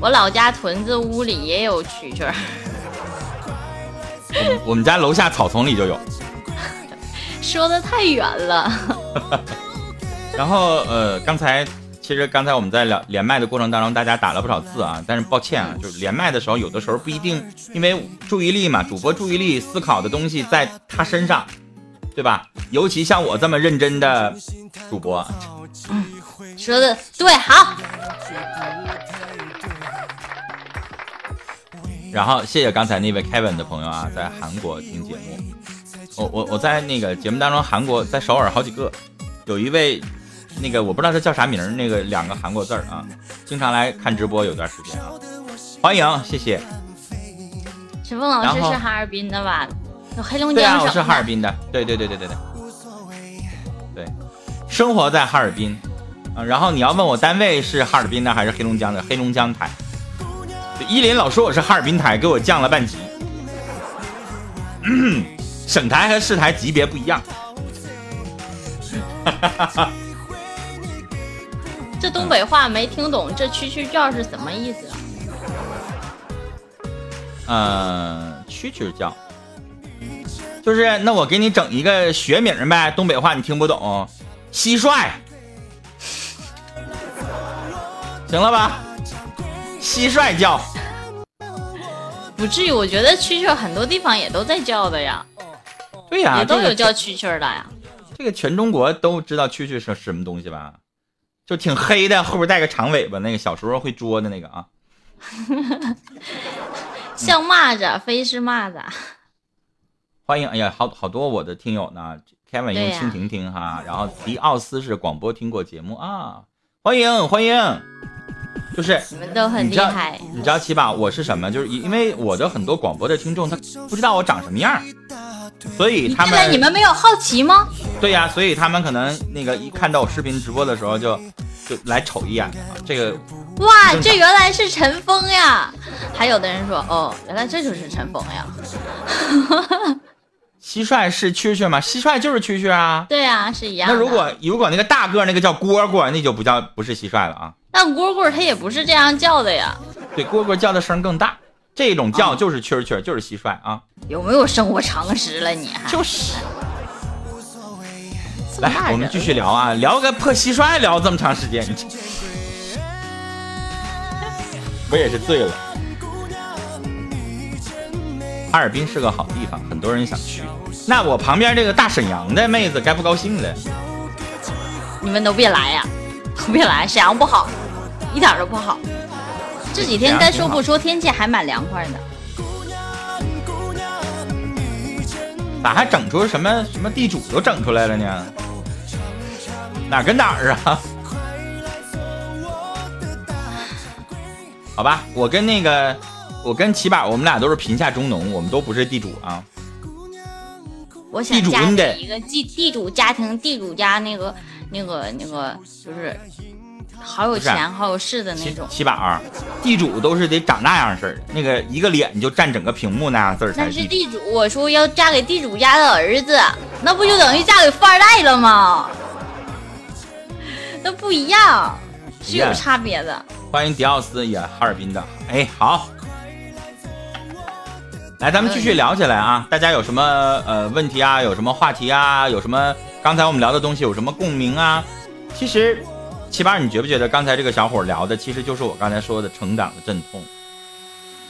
我老家屯子屋里也有蛐蛐儿。我 我们家楼下草丛里就有。说的太远了。然后呃，刚才其实刚才我们在聊连麦的过程当中，大家打了不少字啊，但是抱歉啊，就是连麦的时候，有的时候不一定，因为注意力嘛，主播注意力思考的东西在他身上，对吧？尤其像我这么认真的主播，嗯，说的对，好。然后谢谢刚才那位 Kevin 的朋友啊，在韩国听节目。我我我在那个节目当中，韩国在首尔好几个，有一位那个我不知道他叫啥名那个两个韩国字儿啊，经常来看直播有段时间啊，欢迎谢谢。陈峰老师是哈尔滨的吧？有黑龙江省。我是哈尔滨的，对对对对对对。对，生活在哈尔滨啊。然后你要问我单位是哈尔滨的还是黑龙江的？黑龙江台。依林老说我是哈尔滨台，给我降了半级。省台和市台级别不一样。这东北话没听懂，这蛐蛐叫是什么意思啊？嗯，蛐蛐叫，就是那我给你整一个学名呗，东北话你听不懂，蟋蟀，行了吧？蟋蟀叫，不至于，我觉得蛐蛐很多地方也都在叫的呀。对呀，也都有叫蛐蛐的呀。这个全中国都知道蛐蛐是什么东西吧？就挺黑的，后边带个长尾巴，那个小时候会捉的那个啊。像蚂蚱，非是蚂蚱。欢迎，哎呀，好好多我的听友呢。Kevin 用蜻蜓听哈，然后迪奥斯是广播听过节目啊。欢迎欢迎。就是你们都很厉害，你知道七宝我是什么？就是因为我的很多广播的听众他不知道我长什么样，所以他们你们没有好奇吗？对呀，所以他们可能那个一看到我视频直播的时候就就来瞅一眼这个哇，这原来是陈峰呀！还有的人说哦，原来这就是陈峰呀。蟋蟀是蛐蛐吗？蟋蟀就是蛐蛐啊。对呀，是一样。那如果如果那个大个那个叫蝈蝈，那就不叫不是蟋蟀了啊。但蝈蝈它也不是这样叫的呀。对，蝈蝈叫的声更大，这种叫就是蛐蛐，就是蟋蟀啊。有没有生活常识了你？就是。来，我们继续聊啊，聊个破蟋蟀，聊这么长时间，我 也是醉了。哈尔滨是个好地方，很多人想去。那我旁边这个大沈阳的妹子该不高兴了。你们都别来呀！都别来，沈阳不好，一点都不好。这几天该说不说，天气还蛮凉快的。咋还整出什么什么地主都整出来了呢？哪跟哪儿啊？好吧，我跟那个，我跟齐宝，我们俩都是贫下中农，我们都不是地主啊。我想嫁给一个地地主家庭，地主家那个。那个那个就是好有钱好有势的那种。七宝，地主都是得长那样式儿，那个一个脸就占整个屏幕那样字儿。但是地主，我说要嫁给地主家的儿子，那不就等于嫁给富二代了吗？那不一样，是有差别的。欢迎迪奥斯，也哈尔滨的。哎，好，来，咱们继续聊起来啊！大家有什么呃问题啊？有什么话题啊？有什么？刚才我们聊的东西有什么共鸣啊？其实，七八，你觉不觉得刚才这个小伙聊的，其实就是我刚才说的成长的阵痛，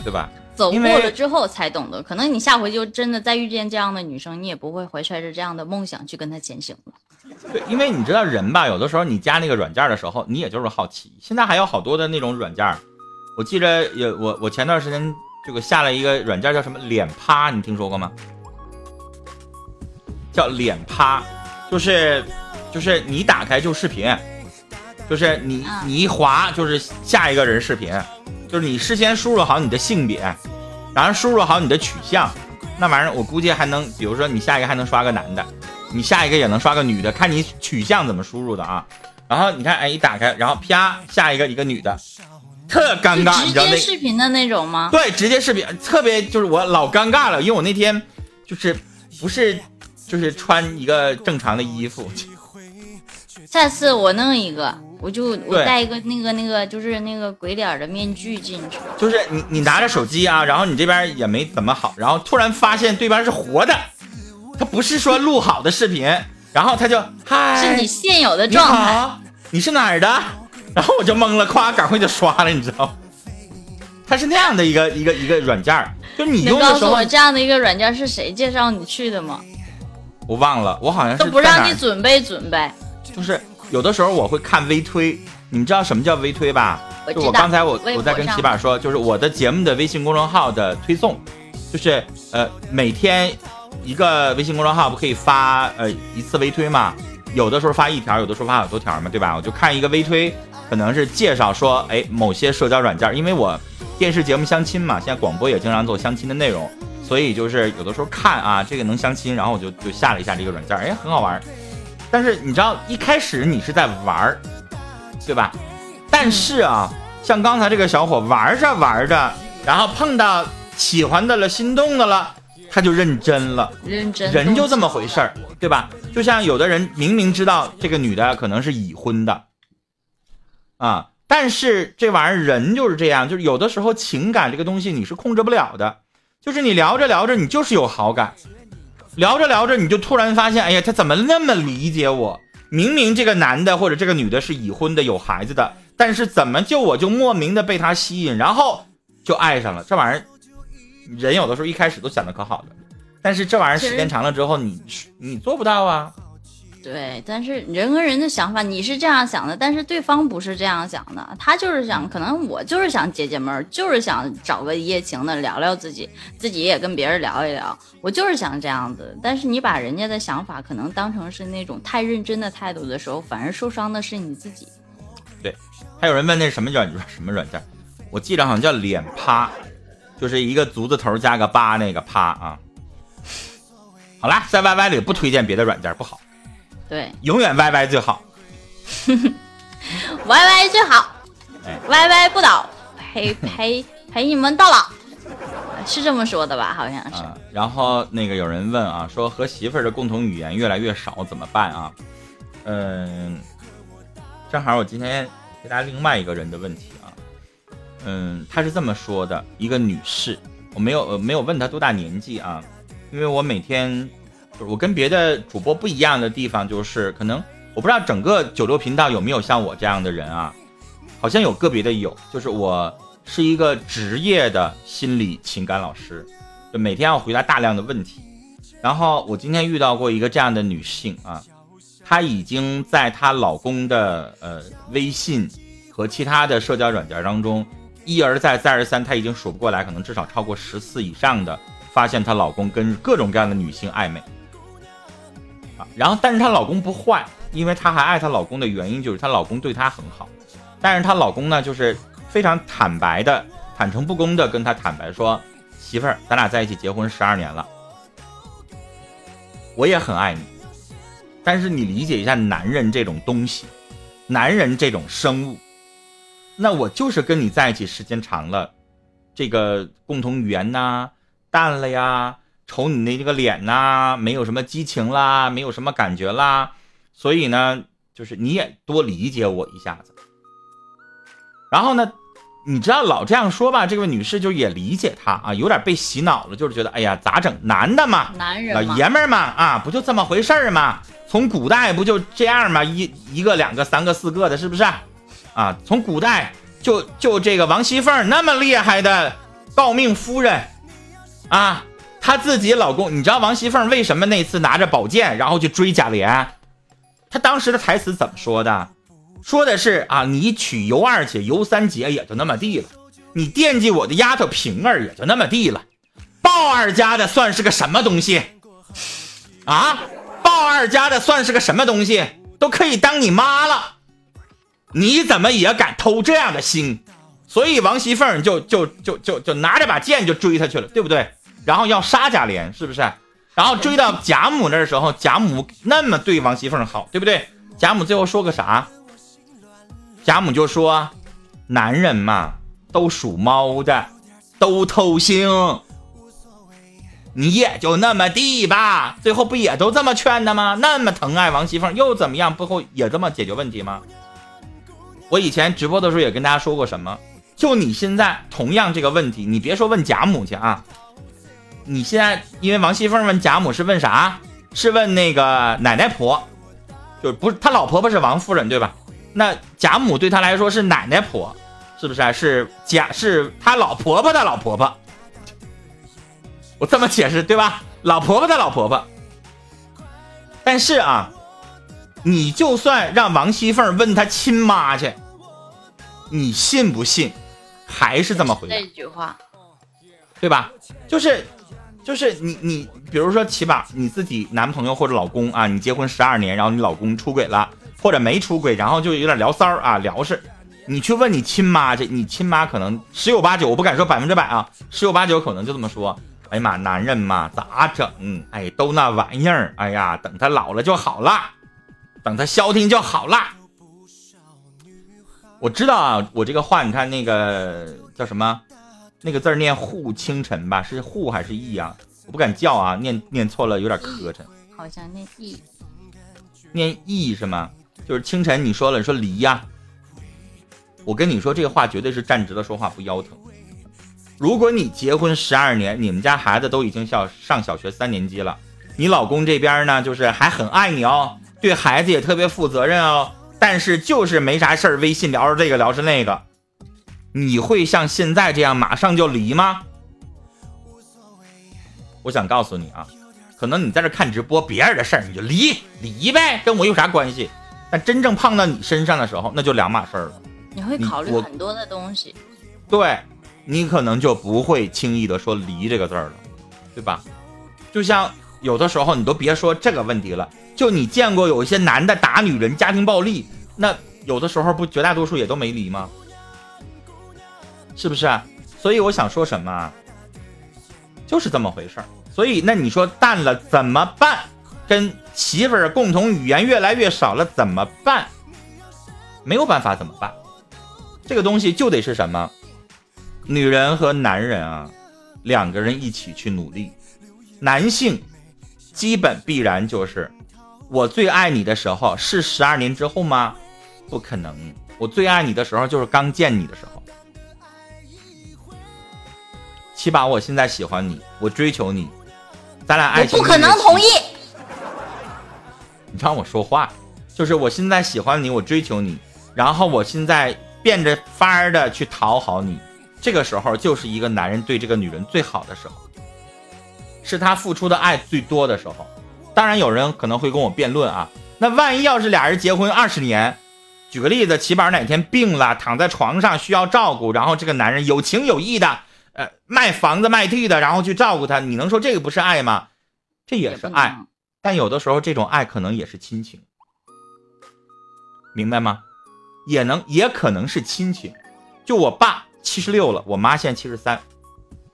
对吧？走过了之后才懂得，可能你下回就真的再遇见这样的女生，你也不会怀揣着这样的梦想去跟她前行了。对，因为你知道人吧，有的时候你加那个软件的时候，你也就是好奇。现在还有好多的那种软件，我记着有我我前段时间这个下了一个软件叫什么脸趴，你听说过吗？叫脸趴。就是，就是你打开就视频，就是你你一滑就是下一个人视频，就是你事先输入好你的性别，然后输入好你的取向，那玩意儿我估计还能，比如说你下一个还能刷个男的，你下一个也能刷个女的，看你取向怎么输入的啊。然后你看，哎，一打开，然后啪，下一个一个女的，特尴尬，直接视频的那种吗？对，直接视频，特别就是我老尴尬了，因为我那天就是不是。就是穿一个正常的衣服。下次我弄一个，我就我戴一个那个那个就是那个鬼脸的面具进去。就是你你拿着手机啊，然后你这边也没怎么好，然后突然发现对面是活的，他不是说录好的视频，然后他就嗨，是你现有的状态。你是哪儿的？然后我就懵了，咵，赶快就刷了，你知道吗？它是那样的一个一个一个软件儿，就你用的时候。告诉我这样的一个软件是谁介绍你去的吗？我忘了，我好像是都不让你准备准备。就是有的时候我会看微推，你们知道什么叫微推吧？就我刚才我我在跟齐板说，就是我的节目的微信公众号的推送，就是呃每天一个微信公众号不可以发呃一次微推嘛？有的时候发一条，有的时候发好多条嘛，对吧？我就看一个微推，可能是介绍说，哎，某些社交软件，因为我电视节目相亲嘛，现在广播也经常做相亲的内容，所以就是有的时候看啊，这个能相亲，然后我就就下了一下这个软件，哎，很好玩。但是你知道，一开始你是在玩儿，对吧？但是啊，像刚才这个小伙玩着玩着，然后碰到喜欢的了、心动的了。他就认真了，认真，人就这么回事儿，对吧？就像有的人明明知道这个女的可能是已婚的，啊，但是这玩意儿人就是这样，就是有的时候情感这个东西你是控制不了的，就是你聊着聊着你就是有好感，聊着聊着你就突然发现，哎呀，他怎么那么理解我？明明这个男的或者这个女的是已婚的有孩子的，但是怎么就我就莫名的被他吸引，然后就爱上了这玩意儿。人有的时候一开始都想的可好了，但是这玩意儿时间长了之后，你你做不到啊。对，但是人和人的想法，你是这样想的，但是对方不是这样想的，他就是想，可能我就是想解解闷，就是想找个一夜情的聊聊自己，自己也跟别人聊一聊，我就是想这样子。但是你把人家的想法可能当成是那种太认真的态度的时候，反而受伤的是你自己。对，还有人问那什么软什么软件，我记得好像叫脸趴。就是一个足字头加个八，那个趴啊。好啦，在 Y Y 里不推荐别的软件，不好。对，永远 Y Y 最好。Y Y 最好，Y Y 不倒，陪 陪陪你们到老，是这么说的吧？好像是。然后那个有人问啊，说和媳妇儿的共同语言越来越少，怎么办啊？嗯，正好我今天回答另外一个人的问题啊。嗯，他是这么说的，一个女士，我没有呃没有问她多大年纪啊，因为我每天我跟别的主播不一样的地方就是，可能我不知道整个九六频道有没有像我这样的人啊，好像有个别的有，就是我是一个职业的心理情感老师，就每天要回答大量的问题，然后我今天遇到过一个这样的女性啊，她已经在她老公的呃微信和其他的社交软件当中。一而再，再而三，她已经数不过来，可能至少超过十次以上的发现她老公跟各种各样的女性暧昧。然后，但是她老公不坏，因为她还爱她老公的原因就是她老公对她很好。但是她老公呢，就是非常坦白的、坦诚不公的跟她坦白说：“媳妇儿，咱俩在一起结婚十二年了，我也很爱你。但是你理解一下男人这种东西，男人这种生物。”那我就是跟你在一起时间长了，这个共同语言呐淡了呀，瞅你那这个脸呐，没有什么激情啦，没有什么感觉啦，所以呢，就是你也多理解我一下子。然后呢，你知道老这样说吧，这位女士就也理解他啊，有点被洗脑了，就是觉得哎呀咋整，男的嘛，男人老爷们儿嘛啊，不就这么回事儿嘛，从古代不就这样嘛，一一个两个三个四个的，是不是？啊，从古代就就这个王熙凤那么厉害的诰命夫人，啊，她自己老公，你知道王熙凤为什么那次拿着宝剑然后去追贾琏？她当时的台词怎么说的？说的是啊，你娶尤二姐、尤三姐也就那么地了，你惦记我的丫头平儿也就那么地了，鲍二家的算是个什么东西？啊，鲍二家的算是个什么东西？都可以当你妈了。你怎么也敢偷这样的腥？所以王熙凤就就就就就拿着把剑就追他去了，对不对？然后要杀贾琏，是不是？然后追到贾母那儿时候，贾母那么对王熙凤好，对不对？贾母最后说个啥？贾母就说：“男人嘛，都属猫的，都偷腥。你也就那么地吧。最后不也都这么劝的吗？那么疼爱王熙凤又怎么样？不后也这么解决问题吗？”我以前直播的时候也跟大家说过什么？就你现在同样这个问题，你别说问贾母去啊，你现在因为王熙凤问贾母是问啥？是问那个奶奶婆，就不是她老婆婆是王夫人对吧？那贾母对她来说是奶奶婆，是不是啊？是贾是她老婆婆的老婆婆。我这么解释对吧？老婆婆的老婆婆。但是啊，你就算让王熙凤问她亲妈去，你信不信？还是这么回这句话，对吧？就是，就是你你，比如说起码你自己男朋友或者老公啊，你结婚十二年，然后你老公出轨了，或者没出轨，然后就有点聊骚啊，聊是，你去问你亲妈去，你亲妈可能十有八九，我不敢说百分之百啊，十有八九可能就这么说。哎呀妈，男人嘛咋整？哎，都那玩意儿。哎呀，等他老了就好了，等他消停就好了。我知道啊，我这个话，你看那个叫什么，那个字念护清晨吧，是护还是意啊？我不敢叫啊，念念错了有点磕碜。好像念意，念意是吗？就是清晨你说了，你说离呀。我跟你说这个话绝对是站直了说话不腰疼。如果你结婚十二年，你们家孩子都已经小上小学三年级了，你老公这边呢，就是还很爱你哦，对孩子也特别负责任哦。但是就是没啥事儿，微信聊着这个聊着那个，你会像现在这样马上就离吗？我想告诉你啊，可能你在这看直播，别人的事儿你就离离呗，跟我有啥关系？但真正碰到你身上的时候，那就两码事儿了。你会考虑很多的东西，对，你可能就不会轻易的说离这个字儿了，对吧？就像有的时候你都别说这个问题了。就你见过有一些男的打女人，家庭暴力，那有的时候不绝大多数也都没离吗？是不是啊？所以我想说什么，就是这么回事儿。所以那你说淡了怎么办？跟媳妇儿共同语言越来越少了怎么办？没有办法怎么办？这个东西就得是什么？女人和男人啊，两个人一起去努力。男性基本必然就是。我最爱你的时候是十二年之后吗？不可能，我最爱你的时候就是刚见你的时候。起码我现在喜欢你，我追求你，咱俩爱情。不可能同意。你让我说话，就是我现在喜欢你，我追求你，然后我现在变着法儿的去讨好你，这个时候就是一个男人对这个女人最好的时候，是他付出的爱最多的时候。当然，有人可能会跟我辩论啊，那万一要是俩人结婚二十年，举个例子，起码哪天病了，躺在床上需要照顾，然后这个男人有情有义的，呃，卖房子卖地的，然后去照顾他，你能说这个不是爱吗？这也是爱，但有的时候这种爱可能也是亲情，明白吗？也能也可能是亲情。就我爸七十六了，我妈现在七十三，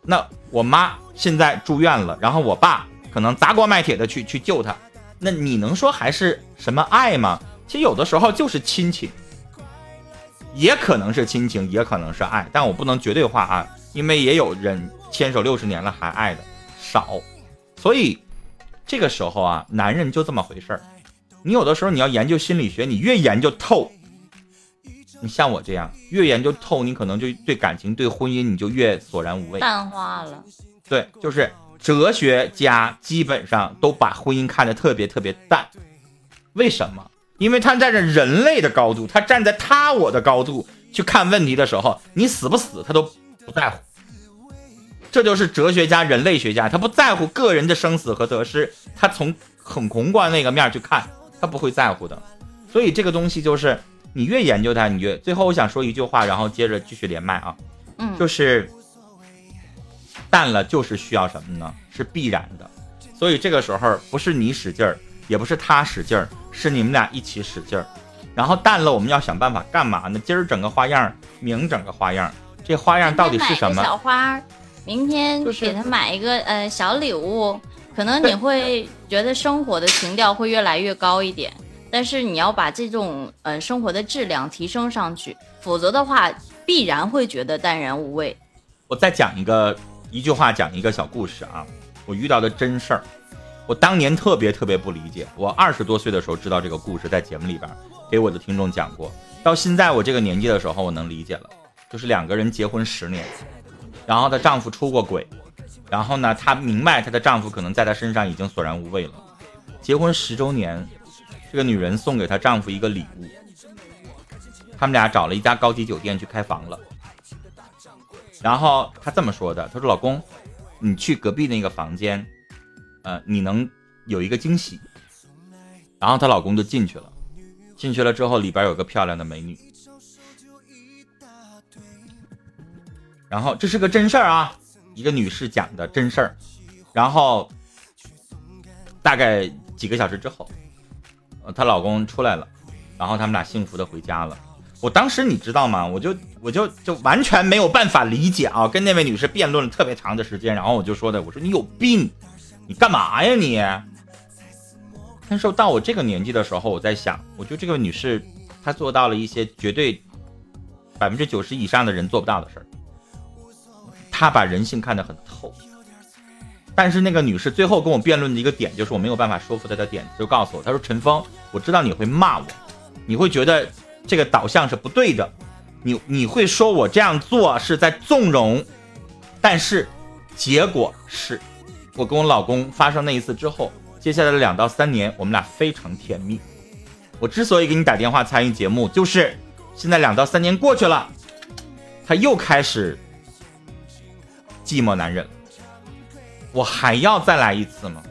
那我妈现在住院了，然后我爸。可能砸锅卖铁的去去救她，那你能说还是什么爱吗？其实有的时候就是亲情，也可能是亲情，也可能是爱，但我不能绝对化啊，因为也有人牵手六十年了还爱的少，所以这个时候啊，男人就这么回事儿。你有的时候你要研究心理学，你越研究透，你像我这样越研究透，你可能就对感情、对婚姻你就越索然无味，淡化了。对，就是。哲学家基本上都把婚姻看得特别特别淡，为什么？因为他站在人类的高度，他站在他我的高度去看问题的时候，你死不死他都不在乎。这就是哲学家、人类学家，他不在乎个人的生死和得失，他从很宏观那个面去看，他不会在乎的。所以这个东西就是你越研究它，你越最后我想说一句话，然后接着继续连麦啊，嗯，就是。淡了就是需要什么呢？是必然的，所以这个时候不是你使劲儿，也不是他使劲儿，是你们俩一起使劲儿。然后淡了，我们要想办法干嘛呢？今儿整个花样，明整个花样，这花样到底是什么？小花，明天给他买一个呃小礼物，可能你会觉得生活的情调会越来越高一点，但是你要把这种呃生活的质量提升上去，否则的话必然会觉得淡然无味。我再讲一个。一句话讲一个小故事啊，我遇到的真事儿，我当年特别特别不理解，我二十多岁的时候知道这个故事，在节目里边给我的听众讲过。到现在我这个年纪的时候，我能理解了，就是两个人结婚十年，然后她丈夫出过轨，然后呢，她明白她的丈夫可能在她身上已经索然无味了。结婚十周年，这个女人送给她丈夫一个礼物，他们俩找了一家高级酒店去开房了。然后她这么说的：“她说老公，你去隔壁那个房间。”呃，你能有一个惊喜，然后她老公就进去了，进去了之后里边有个漂亮的美女，然后这是个真事儿啊，一个女士讲的真事儿，然后大概几个小时之后，她老公出来了，然后他们俩幸福的回家了。我当时你知道吗？我就我就就完全没有办法理解啊，跟那位女士辩论了特别长的时间，然后我就说的，我说你有病。你干嘛呀你？但是到我这个年纪的时候，我在想，我觉得这个女士她做到了一些绝对百分之九十以上的人做不到的事儿。他把人性看得很透。但是那个女士最后跟我辩论的一个点，就是我没有办法说服她的点，就告诉我，她说：“陈峰，我知道你会骂我，你会觉得这个导向是不对的，你你会说我这样做是在纵容，但是结果是。”我跟我老公发生那一次之后，接下来的两到三年，我们俩非常甜蜜。我之所以给你打电话参与节目，就是现在两到三年过去了，他又开始寂寞难忍。我还要再来一次吗？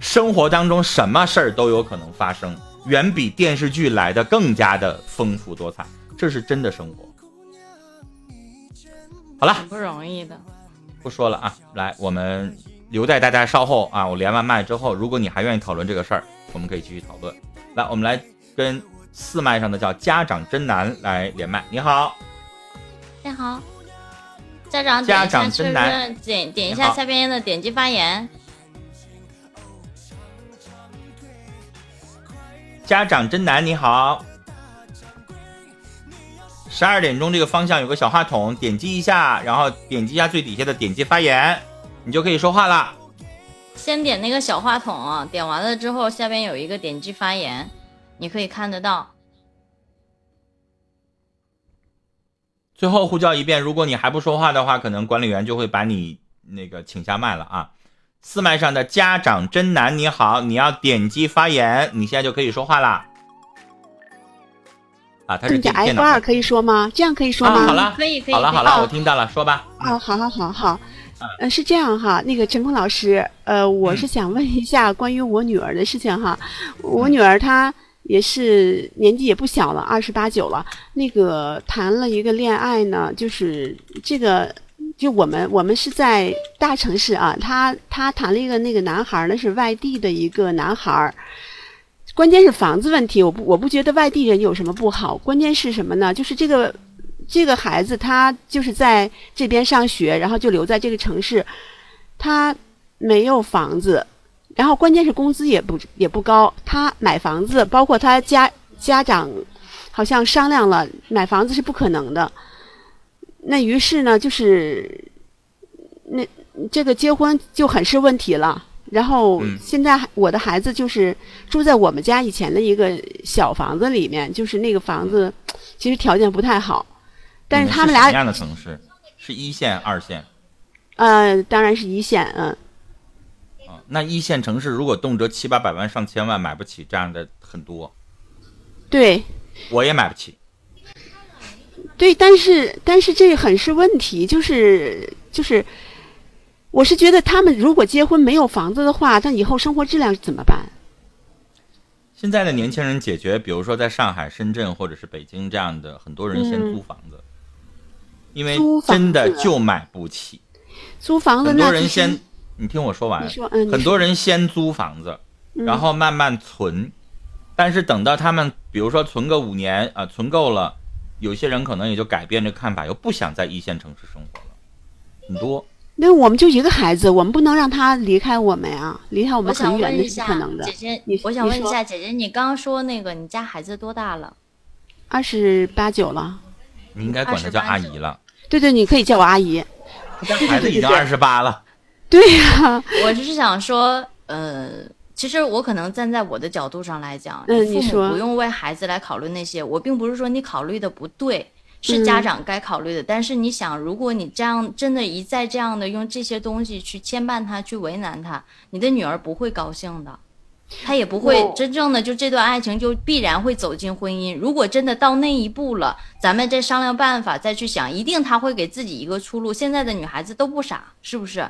生活当中什么事儿都有可能发生，远比电视剧来的更加的丰富多彩，这是真的生活。好了，不容易的。不说了啊，来，我们留待大家稍后啊，我连完麦之后，如果你还愿意讨论这个事儿，我们可以继续讨论。来，我们来跟四麦上的叫家长真难来连麦。你好，你好，家长家长真难，点点一下下边的点击发言。家长真难，你好。十二点钟这个方向有个小话筒，点击一下，然后点击一下最底下的点击发言，你就可以说话了。先点那个小话筒，点完了之后下边有一个点击发言，你可以看得到。最后呼叫一遍，如果你还不说话的话，可能管理员就会把你那个请下麦了啊。四麦上的家长真难，你好，你要点击发言，你现在就可以说话啦。啊，他是电脑。F 二可以说吗？这样可以说吗？好了，可以可以。好了好了，我听到了，说吧。哦，好好好好。嗯，是这样哈，那个陈坤老师，呃，我是想问一下关于我女儿的事情哈。我女儿她也是年纪也不小了，二十八九了。那个谈了一个恋爱呢，就是这个，就我们我们是在大城市啊，他他谈了一个那个男孩呢，是外地的一个男孩。关键是房子问题，我不我不觉得外地人有什么不好。关键是什么呢？就是这个这个孩子他就是在这边上学，然后就留在这个城市，他没有房子，然后关键是工资也不也不高。他买房子，包括他家家长好像商量了，买房子是不可能的。那于是呢，就是那这个结婚就很是问题了。然后现在我的孩子就是住在我们家以前的一个小房子里面，就是那个房子其实条件不太好，但是他们俩什么样的城市？是一线、二线？呃，当然是一线，嗯。啊，那一线城市如果动辄七八百万、上千万买不起，这样的很多。对。我也买不起。对，但是但是这很是问题，就是就是。我是觉得他们如果结婚没有房子的话，那以后生活质量怎么办？现在的年轻人解决，比如说在上海、深圳或者是北京这样的，很多人先租房子，因为真的就买不起。租房子，很多人先，你听我说完。很多人先租房子，然后慢慢存，但是等到他们比如说存个五年啊，存够了，有些人可能也就改变这看法，又不想在一线城市生活了，很多。那我们就一个孩子，我们不能让他离开我们呀，离开我们很远，那是不可能的。姐姐，我想问一下，姐姐，你刚刚说那个，你家孩子多大了？二十八九了。你应该管他叫阿姨了。对对，你可以叫我阿姨。家孩子已经二十八了。对呀，我只是想说，呃，其实我可能站在我的角度上来讲，你说不用为孩子来考虑那些。我并不是说你考虑的不对，是家长该考虑的。但是你想，如果你这样真的一再这样的用这些东西去牵绊他，去为难他，你的女儿不会高兴的。她也不会真正的就这段爱情就必然会走进婚姻。如果真的到那一步了，咱们再商量办法，再去想，一定她会给自己一个出路。现在的女孩子都不傻，是不是？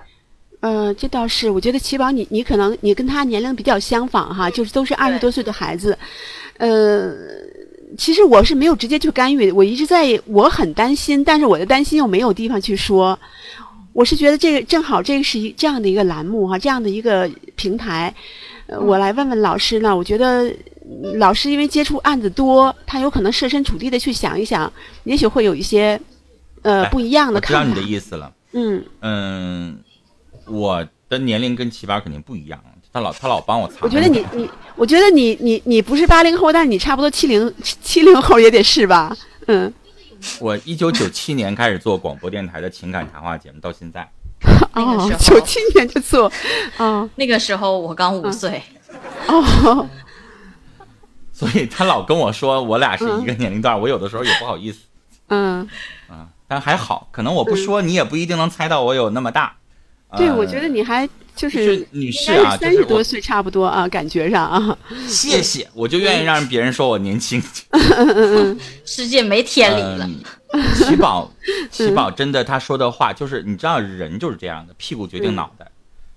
呃，这倒是，我觉得齐宝你你可能你跟他年龄比较相仿哈，就是都是二十多岁的孩子，呃，其实我是没有直接去干预，我一直在我很担心，但是我的担心又没有地方去说。我是觉得这个正好这个是一这样的一个栏目哈，这样的一个平台，呃，我来问问老师呢。我觉得嗯老师因为接触案子多，他有可能设身处地的去想一想，也许会有一些呃哎不一样的看法我知道你的。意思了。嗯，嗯，我的年龄跟奇葩肯定不一样，他老他老帮我藏。我觉得你你，我觉得你你你不是八零后，但是你差不多七零 七零后也得是吧？嗯，我一九九七年开始做广播电台的情感谈话节目，到现在。哦那个时，候九七年就做，哦那个时候我刚五岁。哦，所以他老跟我说我俩是一个年龄段，我有的时候也不好意思嗯，啊。但还好，可能我不说，你也不一定能猜到我有那么大。对，呃我觉得你还就就是是女士啊，三十多岁差不多啊，感觉上啊，谢谢，我就愿意让别人说我年轻。世界没天理了。喜，宝，喜宝真的他说的话就是，你知道人就是这样的，屁股决定脑袋。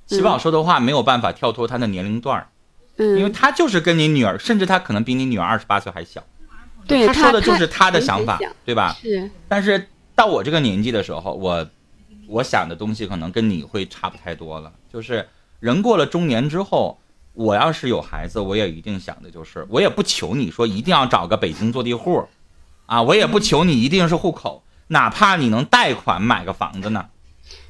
喜宝说的话没有办法跳脱他的年龄段儿，因为嗯，他就是跟你女儿，甚至他可能比你女儿二十八岁还小。对他说的就是他的想法，对吧？是，但是到我这个年纪的时候，我我想的东西可能跟你会差不太多了。就是人过了中年之后，我要是有孩子，我也一定想的就是，我也不求你说一定要找个北京坐地户，啊，我也不求你一定是户口，哪怕你能贷款买个房子呢，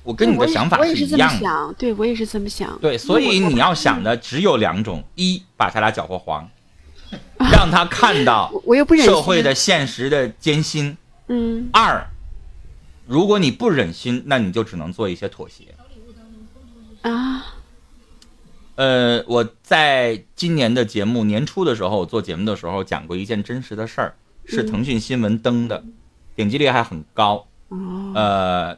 我跟你的想法是一样的。想，对我也是这么想。对，所以你要想的只有两种：一把他俩搅和黄，让他看到我我又不忍社会的现实的艰辛。嗯二，如果你不忍心，那你就只能做一些妥协。啊，呃，我在今年的节目年初的时候，我做节目的时候讲过一件真实的事儿，是腾讯新闻登的，点击率还很高。哦，呃，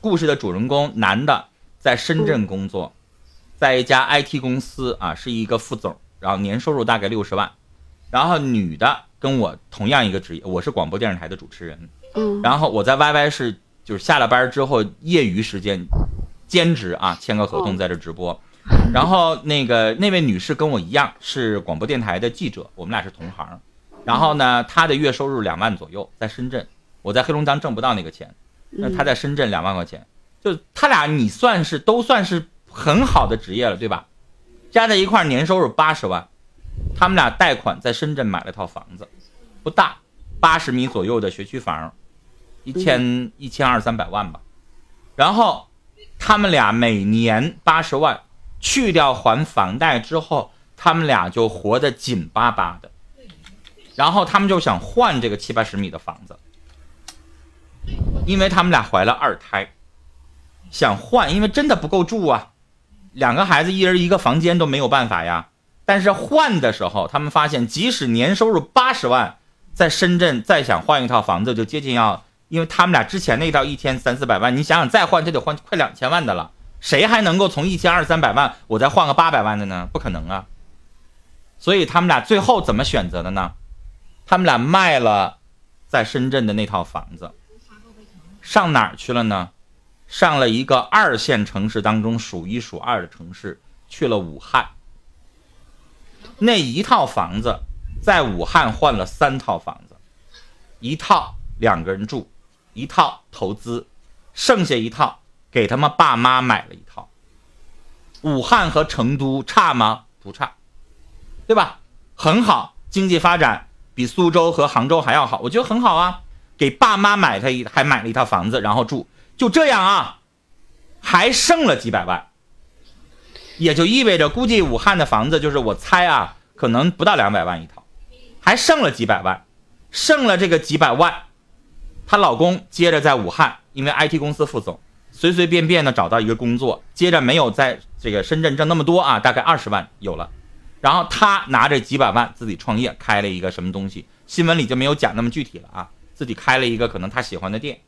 故事的主人公男的在深圳工作，在一家 IT 公司啊，是一个副总，然后年收入大概六十万。然后女的跟我同样一个职业，我是广播电视台的主持人，嗯。然后我在 YY 是就是下了班之后业余时间兼职啊，签个合同在这直播。然后那个那位女士跟我一样是广播电台的记者，我们俩是同行。然后呢，她的月收入两万左右，在深圳，我在黑龙江挣不到那个钱，那她在深圳两万块钱，就他俩你算是都算是很好的职业了，对吧？加在一块儿年收入八十万，他们俩贷款在深圳买了套房子，不大，八十米左右的学区房，一千一千二三百万吧。然后他们俩每年八十万，去掉还房贷之后，他们俩就活得紧巴巴的。然后他们就想换这个七八十米的房子，因为他们俩怀了二胎，想换，因为真的不够住啊，两个孩子一人一个房间都没有办法呀。但是换的时候，他们发现，即使年收入八十万，在深圳再想换一套房子，就接近要，因为他们俩之前那套一天三四百万，你想想再换，就得换快两千万的了。谁还能够从一千二三百万，我再换个八百万的呢？不可能啊。所以他们俩最后怎么选择的呢？他们俩卖了在深圳的那套房子，上哪儿去了呢？上了一个二线城市当中数一数二的城市，去了武汉。那一套房子在武汉换了三套房子，一套两个人住，一套投资，剩下一套给他们爸妈买了一套。武汉和成都差吗？不差，对吧？很好，经济发展比苏州和杭州还要好，我觉得很好啊。给爸妈买他一还买了一套房子，然后住，就这样啊，还剩了几百万，也就意味着估计武汉的房子就是我猜啊，可能不到两百万一套，还剩了几百万，剩了这个几百万，她老公接着在武汉，因为 IT 公司副总，随随便便的找到一个工作，接着没有在这个深圳挣那么多啊，大概二十万有了，然后他拿着几百万自己创业，开了一个什么东西，新闻里就没有讲那么具体了啊，自己开了一个可能他喜欢的店，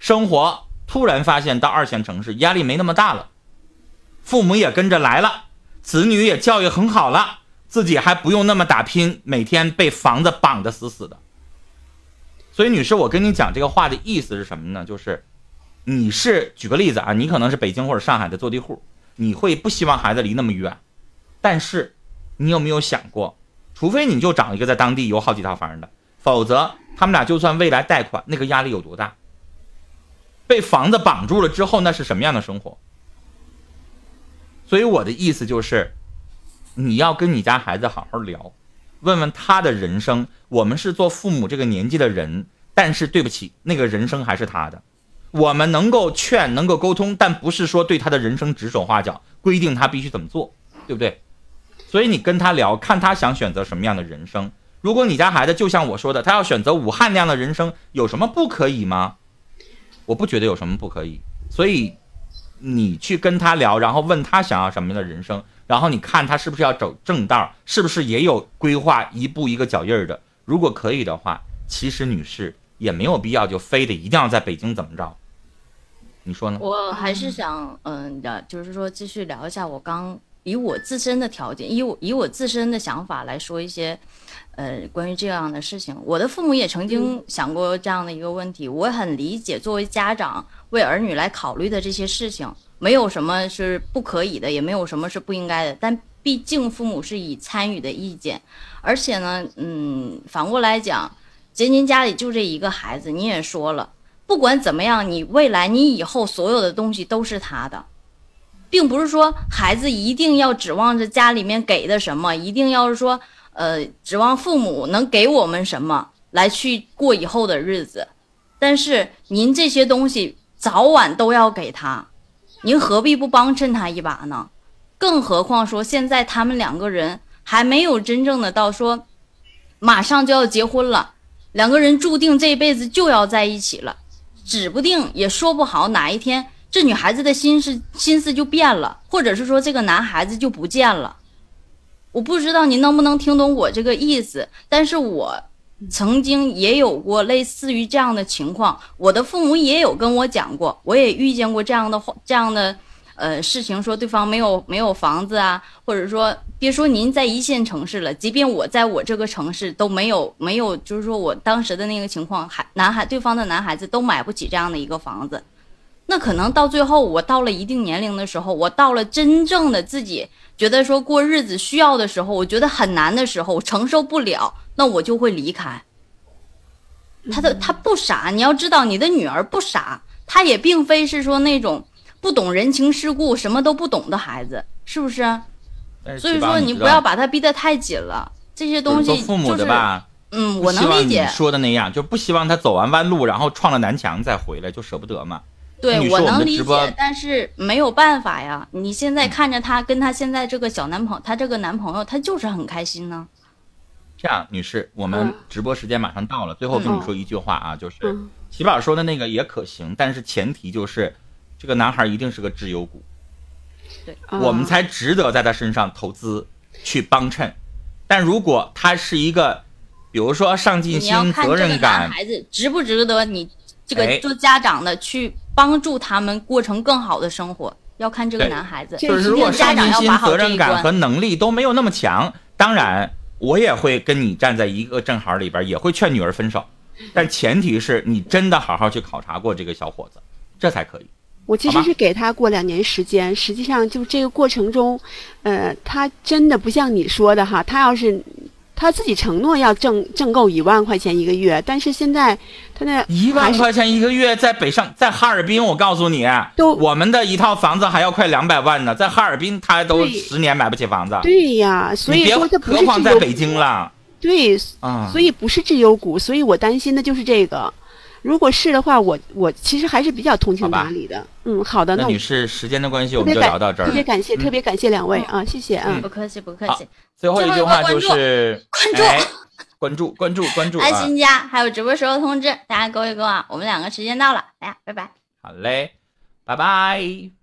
生活突然发现到二线城市压力没那么大了，父母也跟着来了，子女也教育很好了，自己还不用那么打拼，每天被房子绑得死死的。所以，女士，我跟你讲这个话的意思是什么呢？就是，你是举个例子啊，你可能是北京或者上海的坐地户，你会不希望孩子离那么远，但是，你有没有想过，除非你就找一个在当地有好几套房的，否则他们俩就算未来贷款，那个压力有多大？被房子绑住了之后，那是什么样的生活？所以我的意思就是，你要跟你家孩子好好聊。问问他的人生，我们是做父母这个年纪的人，但是对不起，那个人生还是他的。我们能够劝，能够沟通，但不是说对他的人生指手画脚，规定他必须怎么做，对不对？所以你跟他聊，看他想选择什么样的人生。如果你家孩子就像我说的，他要选择武汉那样的人生，有什么不可以吗？我不觉得有什么不可以。所以你去跟他聊，然后问他想要什么样的人生。然后你看他是不是要走正道，是不是也有规划一步一个脚印儿的？如果可以的话，其实女士也没有必要就非得一定要在北京怎么着？你说呢？我还是想，嗯的，就是说继续聊一下我刚以我自身的条件，以我以我自身的想法来说一些，呃，关于这样的事情。我的父母也曾经想过这样的一个问题，我很理解作为家长为儿女来考虑的这些事情。没有什么是不可以的，也没有什么是不应该的。但毕竟父母是以参与的意见，而且呢，嗯，反过来讲，杰您家里就这一个孩子，你也说了，不管怎么样，你未来你以后所有的东西都是他的，并不是说孩子一定要指望着家里面给的什么，一定要是说，呃，指望父母能给我们什么来去过以后的日子。但是您这些东西早晚都要给他。您何必不帮衬他一把呢？更何况说现在他们两个人还没有真正的到说，马上就要结婚了，两个人注定这辈子就要在一起了，指不定也说不好哪一天这女孩子的心思心思就变了，或者是说这个男孩子就不见了。我不知道您能不能听懂我这个意思，但是我。曾经也有过类似于这样的情况，我的父母也有跟我讲过，我也遇见过这样的话，这样的呃事情，说对方没有没有房子啊，或者说别说您在一线城市了，即便我在我这个城市都没有没有，就是说我当时的那个情况，孩男孩对方的男孩子都买不起这样的一个房子，那可能到最后我到了一定年龄的时候，我到了真正的自己觉得说过日子需要的时候，我觉得很难的时候，我承受不了。那我就会离开。他的他不傻，你要知道，你的女儿不傻，她也并非是说那种不懂人情世故、什么都不懂的孩子，是不是？所以说你不要把她逼得太紧了。这些东西父母的吧，嗯，我能理解。说的那样，就不希望他走完弯路，然后撞了南墙再回来，就舍不得嘛。对，我能理解，但是没有办法呀。你现在看着她跟她现在这个小男朋友，他这个男朋友，他就是很开心呢。这样，女士，我们直播时间马上到了，最后跟你说一句话啊，就是齐宝说的那个也可行，但是前提就是这个男孩一定是个绩优股，对，我们才值得在他身上投资去帮衬。但如果他是一个，比如说上进心、责任感，孩子值不值得你这个做家长的去帮助他们过成更好的生活，要看这个男孩子。就是如果上进心、责任感和能力都没有那么强，当然。我也会跟你站在一个正好里边，也会劝女儿分手，但前提是你真的好好去考察过这个小伙子，这才可以。我其实是给他过两年时间，实际上就这个过程中，呃，他真的不像你说的哈，他要是。他自己承诺要挣挣够一万块钱一个月，但是现在他那一万块钱一个月在北上在哈尔滨，我告诉你，都我们的一套房子还要快两百万呢，在哈尔滨他都十年买不起房子。对呀，所以说他不是何况在北京了。对，啊，所以不是绩优股，所以我担心的就是这个。如果是的话，我我其实还是比较通情达理的。嗯，好的，那女士，时间的关系，我们就聊到这儿。特别感谢，特别感谢两位啊，谢谢啊，不客气，不客气。最后一句话就是关注，关注，关注，关注。爱心家还有直播时候通知大家勾一勾啊，我们两个时间到了，大家拜拜。好嘞，拜。拜拜。